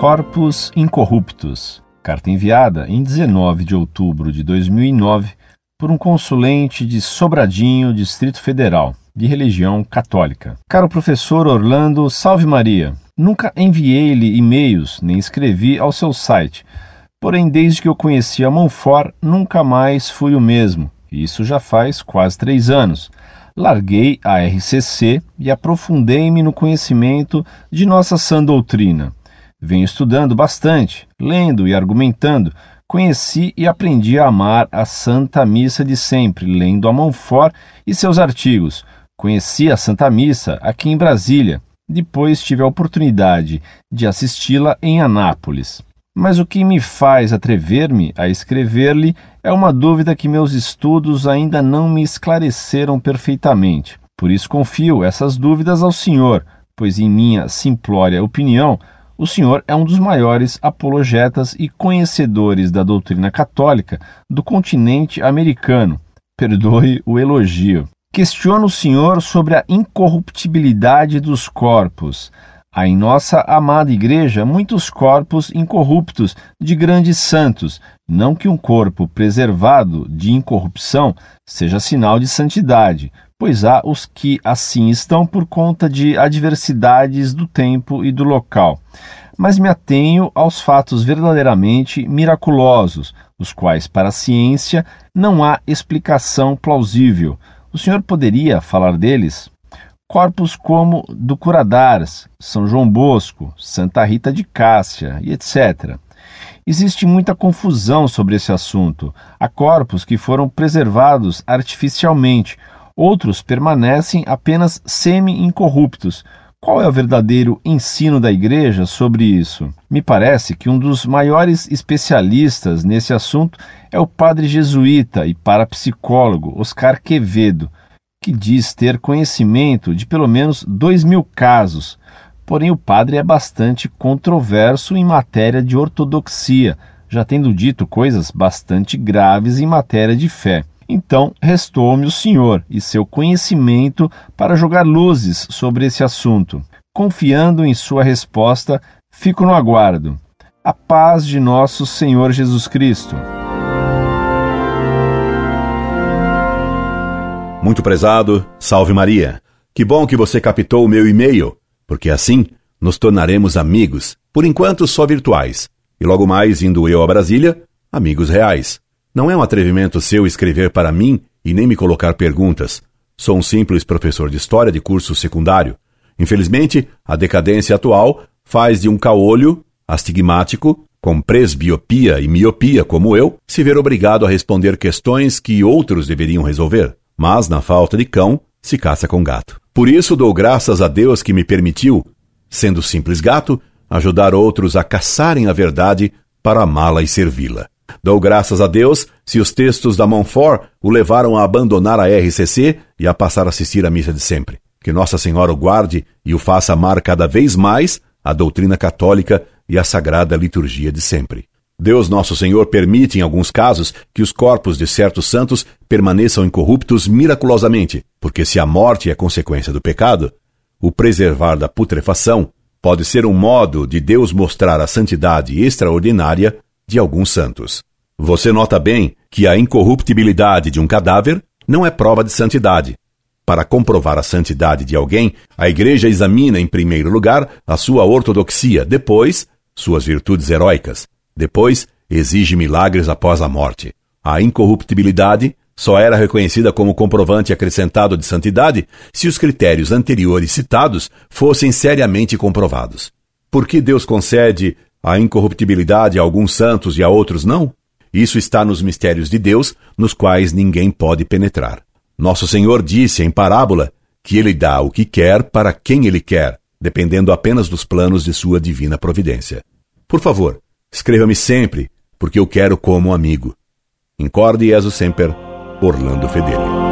Corpos Incorruptos. Carta enviada em 19 de outubro de 2009 por um consulente de Sobradinho, Distrito Federal, de religião católica. Caro professor Orlando, salve Maria. Nunca enviei-lhe e-mails nem escrevi ao seu site. Porém, desde que eu conheci a Monfort, nunca mais fui o mesmo. Isso já faz quase três anos. Larguei a RCC e aprofundei-me no conhecimento de nossa sã doutrina. Venho estudando bastante, lendo e argumentando. Conheci e aprendi a amar a Santa Missa de sempre, lendo a Montfort e seus artigos. Conheci a Santa Missa aqui em Brasília. Depois tive a oportunidade de assisti-la em Anápolis. Mas o que me faz atrever-me a escrever-lhe é uma dúvida que meus estudos ainda não me esclareceram perfeitamente. Por isso confio essas dúvidas ao senhor, pois, em minha simplória opinião, o senhor é um dos maiores apologetas e conhecedores da doutrina católica do continente americano. Perdoe o elogio. Questiono o senhor sobre a incorruptibilidade dos corpos. Há em nossa amada Igreja muitos corpos incorruptos de grandes santos, não que um corpo preservado de incorrupção seja sinal de santidade, pois há os que assim estão por conta de adversidades do tempo e do local. Mas me atenho aos fatos verdadeiramente miraculosos, os quais, para a ciência, não há explicação plausível. O senhor poderia falar deles? Corpos como do Curadars, São João Bosco, Santa Rita de Cássia e etc. Existe muita confusão sobre esse assunto. Há corpos que foram preservados artificialmente, outros permanecem apenas semi-incorruptos. Qual é o verdadeiro ensino da Igreja sobre isso? Me parece que um dos maiores especialistas nesse assunto é o padre jesuíta e parapsicólogo Oscar Quevedo, que diz ter conhecimento de pelo menos dois mil casos. Porém, o padre é bastante controverso em matéria de ortodoxia, já tendo dito coisas bastante graves em matéria de fé. Então, restou-me o senhor e seu conhecimento para jogar luzes sobre esse assunto. Confiando em sua resposta, fico no aguardo. A paz de nosso Senhor Jesus Cristo. Muito prezado, salve Maria. Que bom que você captou o meu e-mail, porque assim nos tornaremos amigos, por enquanto só virtuais, e logo mais indo eu a Brasília, amigos reais. Não é um atrevimento seu escrever para mim e nem me colocar perguntas. Sou um simples professor de história de curso secundário. Infelizmente, a decadência atual faz de um caolho astigmático, com presbiopia e miopia como eu, se ver obrigado a responder questões que outros deveriam resolver. Mas, na falta de cão, se caça com gato. Por isso dou graças a Deus que me permitiu, sendo simples gato, ajudar outros a caçarem a verdade para amá-la e servi-la. Dou graças a Deus se os textos da Montfort o levaram a abandonar a RCC e a passar a assistir à missa de sempre. Que Nossa Senhora o guarde e o faça amar cada vez mais a doutrina católica e a sagrada liturgia de sempre. Deus Nosso Senhor permite, em alguns casos, que os corpos de certos santos permaneçam incorruptos miraculosamente, porque se a morte é consequência do pecado, o preservar da putrefação pode ser um modo de Deus mostrar a santidade extraordinária de alguns santos. Você nota bem que a incorruptibilidade de um cadáver não é prova de santidade. Para comprovar a santidade de alguém, a Igreja examina, em primeiro lugar, a sua ortodoxia, depois, suas virtudes heróicas, depois, exige milagres após a morte. A incorruptibilidade só era reconhecida como comprovante acrescentado de santidade se os critérios anteriores citados fossem seriamente comprovados. Por que Deus concede a incorruptibilidade a alguns santos e a outros não? Isso está nos mistérios de Deus, nos quais ninguém pode penetrar. Nosso Senhor disse em parábola que ele dá o que quer para quem ele quer, dependendo apenas dos planos de sua divina providência. Por favor, escreva-me sempre, porque eu quero como amigo. Incorde Jesus Semper, Orlando Fedeli.